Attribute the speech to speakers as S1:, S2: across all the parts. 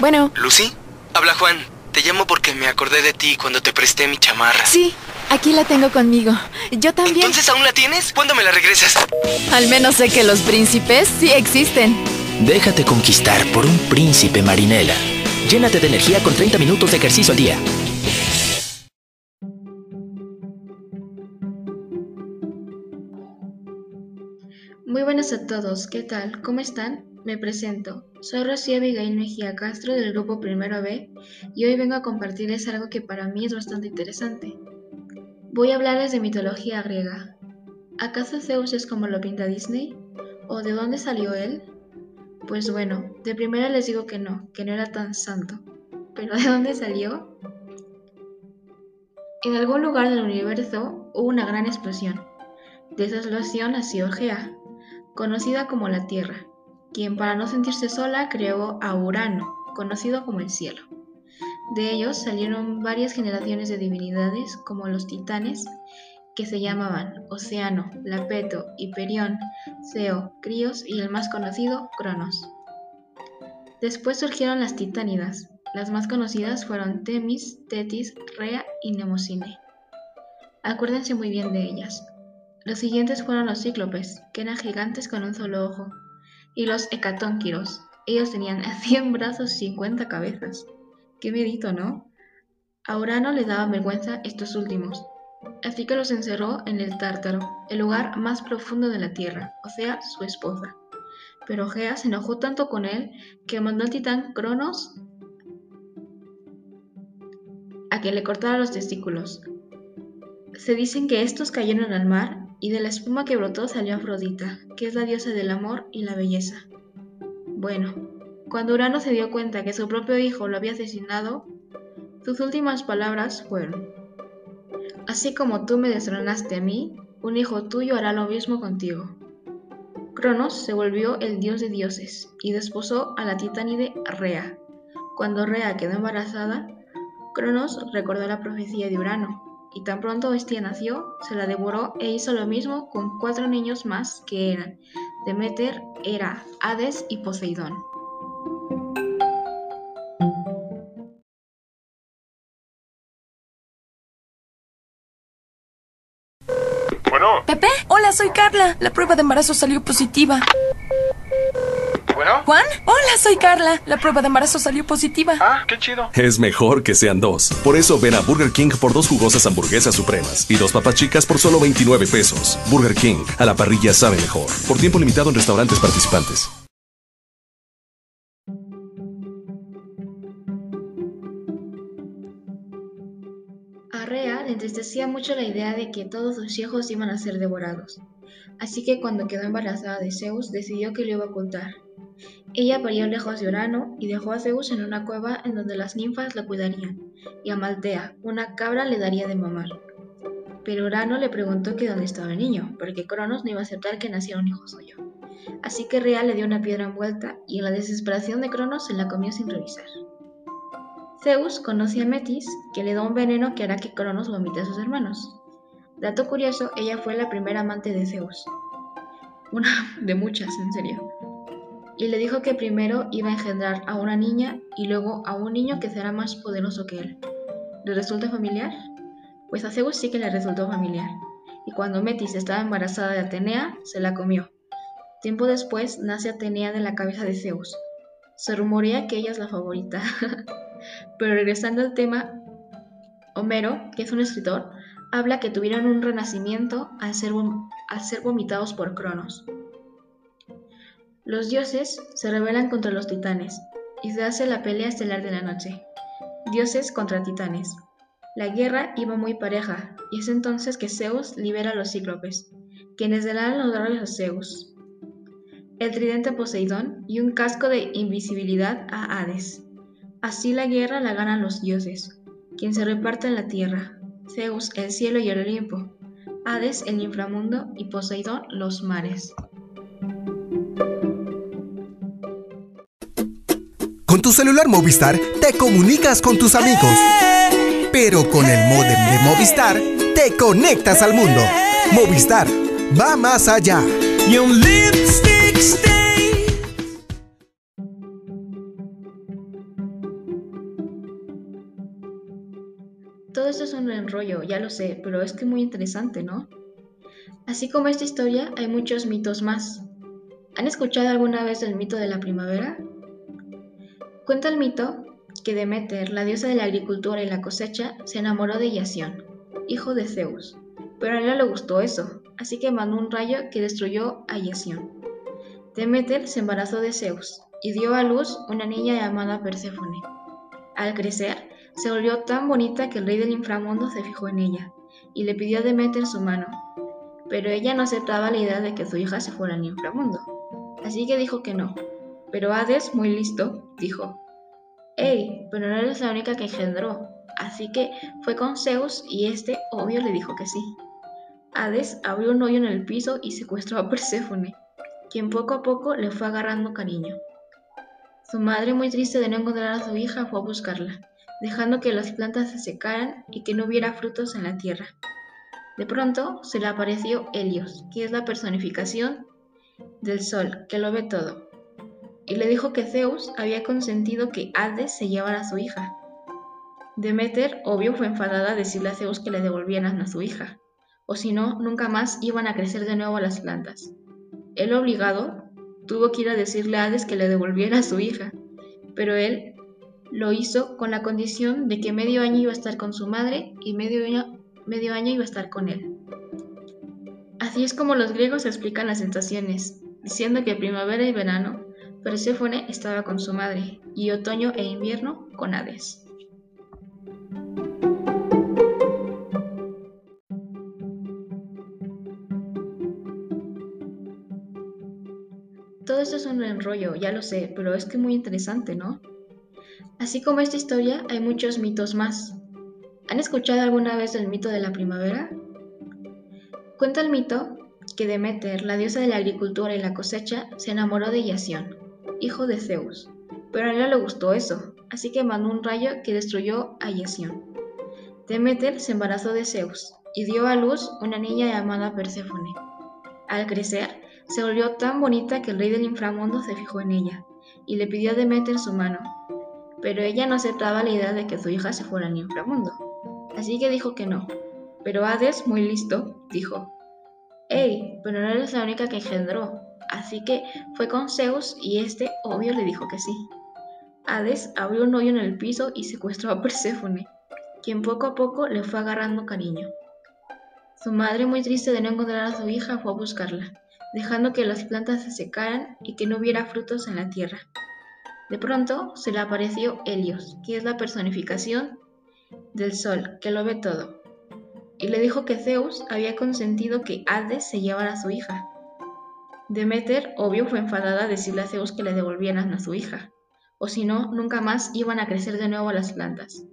S1: Bueno.
S2: ¿Lucy? Habla Juan. Te llamo porque me acordé de ti cuando te presté mi chamarra.
S1: Sí, aquí la tengo conmigo. Yo también.
S2: ¿Entonces aún la tienes? ¿Cuándo me la regresas?
S1: Al menos sé que los príncipes sí existen.
S3: Déjate conquistar por un príncipe marinela. Llénate de energía con 30 minutos de ejercicio al día.
S4: Buenas a todos, ¿qué tal? ¿Cómo están? Me presento. Soy Rocío Abigail Mejía Castro del grupo Primero B y hoy vengo a compartirles algo que para mí es bastante interesante. Voy a hablarles de mitología griega. ¿Acaso Zeus es como lo pinta Disney? ¿O de dónde salió él? Pues bueno, de primera les digo que no, que no era tan santo. ¿Pero de dónde salió? En algún lugar del universo hubo una gran explosión. De esa explosión nació Gea, conocida como la Tierra, quien para no sentirse sola creó a Urano, conocido como el cielo. De ellos salieron varias generaciones de divinidades como los titanes, que se llamaban Océano, Lapeto, Hiperión, Ceo, Críos y el más conocido, Cronos. Después surgieron las titánidas. Las más conocidas fueron Temis, Tetis, Rea y Nemocine. Acuérdense muy bien de ellas. Los siguientes fueron los cíclopes, que eran gigantes con un solo ojo, y los hecatónquiros. Ellos tenían 100 brazos y 50 cabezas. Qué medito, ¿no? A Urano le daba vergüenza estos últimos, así que los encerró en el Tártaro, el lugar más profundo de la Tierra, o sea, su esposa. Pero Gea se enojó tanto con él que mandó al titán Cronos a que le cortara los testículos. Se dicen que estos cayeron al mar y de la espuma que brotó salió Afrodita, que es la diosa del amor y la belleza. Bueno, cuando Urano se dio cuenta que su propio hijo lo había asesinado, sus últimas palabras fueron, Así como tú me destronaste a mí, un hijo tuyo hará lo mismo contigo. Cronos se volvió el dios de dioses y desposó a la titánide Rea. Cuando Rea quedó embarazada, Cronos recordó la profecía de Urano y tan pronto Bestia nació, se la devoró e hizo lo mismo con cuatro niños más que eran Demeter, Hera, Hades y Poseidón.
S5: Bueno.
S6: Pepe, hola, soy Carla. La prueba de embarazo salió positiva.
S5: Bueno.
S6: Juan, hola, soy Carla. La prueba de embarazo salió positiva.
S5: Ah, qué chido.
S7: Es mejor que sean dos. Por eso ven a Burger King por dos jugosas hamburguesas supremas y dos papas chicas por solo 29 pesos. Burger King, a la parrilla sabe mejor. Por tiempo limitado en restaurantes participantes.
S4: A Rea le entristecía mucho la idea de que todos sus hijos iban a ser devorados, así que cuando quedó embarazada de Zeus decidió que lo iba a ocultar. Ella parió lejos de Urano y dejó a Zeus en una cueva en donde las ninfas la cuidarían, y a Maltea, una cabra, le daría de mamar. Pero Urano le preguntó que dónde estaba el niño, porque Cronos no iba a aceptar que naciera un hijo suyo. Así que Rea le dio una piedra envuelta y en la desesperación de Cronos se la comió sin revisar. Zeus conoce a Metis, que le da un veneno que hará que Cronos vomite a sus hermanos. Dato curioso, ella fue la primera amante de Zeus. Una de muchas, en serio. Y le dijo que primero iba a engendrar a una niña y luego a un niño que será más poderoso que él. ¿Le resulta familiar? Pues a Zeus sí que le resultó familiar. Y cuando Metis estaba embarazada de Atenea, se la comió. Tiempo después nace Atenea de la cabeza de Zeus. Se rumorea que ella es la favorita. Pero regresando al tema, Homero, que es un escritor, habla que tuvieron un renacimiento al ser, al ser vomitados por Cronos. Los dioses se rebelan contra los titanes y se hace la pelea estelar de la noche. Dioses contra titanes. La guerra iba muy pareja y es entonces que Zeus libera a los cíclopes, quienes dan los rayos a Zeus, el tridente a Poseidón y un casco de invisibilidad a Hades. Así la guerra la ganan los dioses, quien se reparten la tierra, Zeus el cielo y el Olimpo, Hades el inframundo y Poseidón los mares.
S8: Con tu celular Movistar te comunicas con tus amigos. Pero con el modem de Movistar te conectas al mundo. Movistar va más allá.
S4: Todo esto es un enrollo, ya lo sé, pero es que muy interesante, ¿no? Así como esta historia, hay muchos mitos más. ¿Han escuchado alguna vez el mito de la primavera? Cuenta el mito que Demeter, la diosa de la agricultura y la cosecha, se enamoró de Yación, hijo de Zeus, pero a él no le gustó eso, así que mandó un rayo que destruyó a Yación. Demeter se embarazó de Zeus y dio a luz una niña llamada Perséfone. Al crecer, se volvió tan bonita que el rey del inframundo se fijó en ella y le pidió a Demeter su mano, pero ella no aceptaba la idea de que su hija se fuera al inframundo, así que dijo que no. Pero Hades, muy listo, dijo, ¡Ey! Pero no eres la única que engendró. Así que fue con Zeus y este, obvio, le dijo que sí. Hades abrió un hoyo en el piso y secuestró a Perséfone, quien poco a poco le fue agarrando cariño. Su madre, muy triste de no encontrar a su hija, fue a buscarla, dejando que las plantas se secaran y que no hubiera frutos en la tierra. De pronto se le apareció Helios, que es la personificación del sol, que lo ve todo, y le dijo que Zeus había consentido que Hades se llevara a su hija. Demeter, obvio, fue enfadada a decirle a Zeus que le devolvieran a su hija, o si no, nunca más iban a crecer de nuevo las plantas. Él obligado tuvo que ir a decirle a Hades que le devolviera a su hija, pero él lo hizo con la condición de que medio año iba a estar con su madre y medio año, medio año iba a estar con él. Así es como los griegos explican las sensaciones, diciendo que primavera y verano Perséfone estaba con su madre, y otoño e invierno con Hades. Todo esto es un enrollo, ya lo sé, pero es que muy interesante, ¿no? Así como esta historia, hay muchos mitos más. ¿Han escuchado alguna vez el mito de la primavera? Cuenta el mito que Demeter, la diosa de la agricultura y la cosecha, se enamoró de Yación, hijo de Zeus, pero a él no le gustó eso, así que mandó un rayo que destruyó a Yación. Demeter se embarazó de Zeus y dio a luz una niña llamada Perséfone. Al crecer, se volvió tan bonita que el rey del inframundo se fijó en ella y le pidió a Demeter su mano, pero ella no aceptaba la idea de que su hija se fuera al inframundo, así que dijo que no. Pero Hades, muy listo, dijo, ¡Ey! Pero no eres la única que engendró, así que fue con Zeus y este, obvio, le dijo que sí. Hades abrió un hoyo en el piso y secuestró a Perséfone, quien poco a poco le fue agarrando cariño. Su madre, muy triste de no encontrar a su hija, fue a buscarla, dejando que las plantas se secaran y que no hubiera frutos en la tierra. De pronto se le apareció Helios, que es la personificación del sol, que lo ve todo, y le dijo que Zeus había consentido que Hades se llevara a su hija, Demeter, obvio, fue enfadada a decirle a Zeus que le devolvieran a su hija, o si no, nunca más iban a crecer de nuevo las plantas.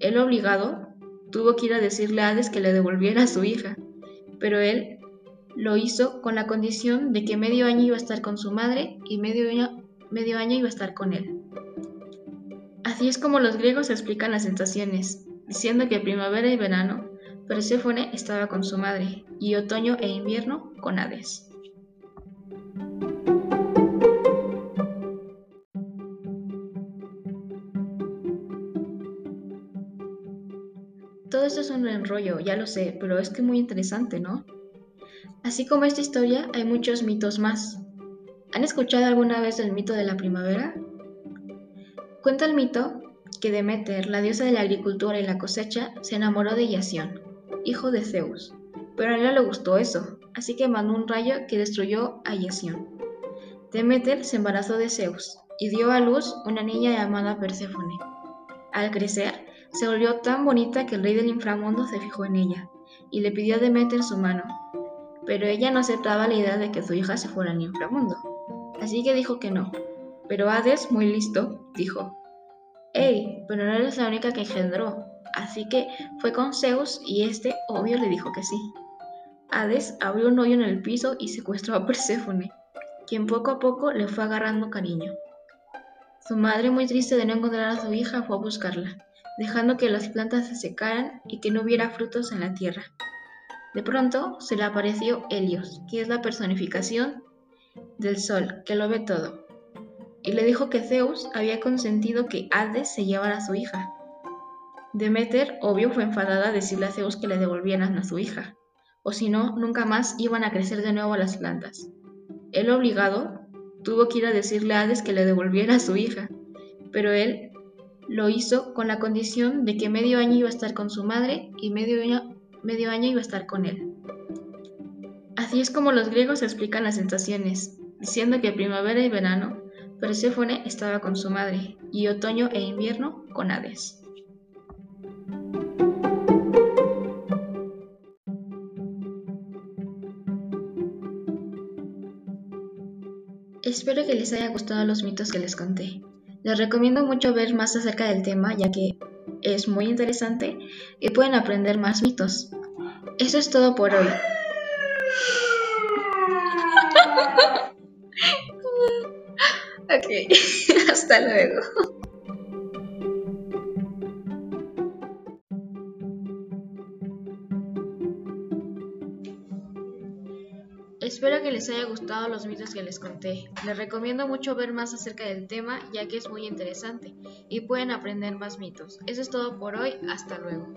S4: Él obligado tuvo que ir a decirle a Hades que le devolviera a su hija, pero él lo hizo con la condición de que medio año iba a estar con su madre y medio año, medio año iba a estar con él. Así es como los griegos explican las sensaciones, diciendo que primavera y verano Perséfone estaba con su madre y otoño e invierno con Hades. Un enrollo, ya lo sé, pero es que muy interesante, ¿no? Así como esta historia, hay muchos mitos más. ¿Han escuchado alguna vez el mito de la primavera? Cuenta el mito que Demeter, la diosa de la agricultura y la cosecha, se enamoró de Yación, hijo de Zeus, pero a él no le gustó eso, así que mandó un rayo que destruyó a Yación. Demeter se embarazó de Zeus y dio a luz una niña llamada Perséfone. Al crecer, se volvió tan bonita que el rey del inframundo se fijó en ella y le pidió a Demeter su mano, pero ella no aceptaba la idea de que su hija se fuera al inframundo, así que dijo que no. Pero Hades, muy listo, dijo, ¡Ey! Pero no eres la única que engendró, así que fue con Zeus y este, obvio, le dijo que sí. Hades abrió un hoyo en el piso y secuestró a Perséfone, quien poco a poco le fue agarrando cariño. Su madre, muy triste de no encontrar a su hija, fue a buscarla, dejando que las plantas se secaran y que no hubiera frutos en la tierra. De pronto se le apareció Helios, que es la personificación del sol, que lo ve todo, y le dijo que Zeus había consentido que Hades se llevara a su hija. Demeter, obvio, fue enfadada a decirle a Zeus que le devolvieran a su hija, o si no, nunca más iban a crecer de nuevo las plantas. Él obligado tuvo que ir a decirle a Hades que le devolviera a su hija, pero él lo hizo con la condición de que medio año iba a estar con su madre y medio año, iba a estar con él. Así es como los griegos explican las sensaciones, diciendo que primavera y verano Perséfone estaba con su madre y otoño e invierno con Hades. Espero que les haya gustado los mitos que les conté. Les recomiendo mucho ver más acerca del tema ya que es muy interesante y pueden aprender más mitos. Eso es todo por hoy. ok, hasta luego. Espero que les haya gustado los mitos que les conté. Les recomiendo mucho ver más acerca del tema ya que es muy interesante y pueden aprender más mitos. Eso es todo por hoy, hasta luego.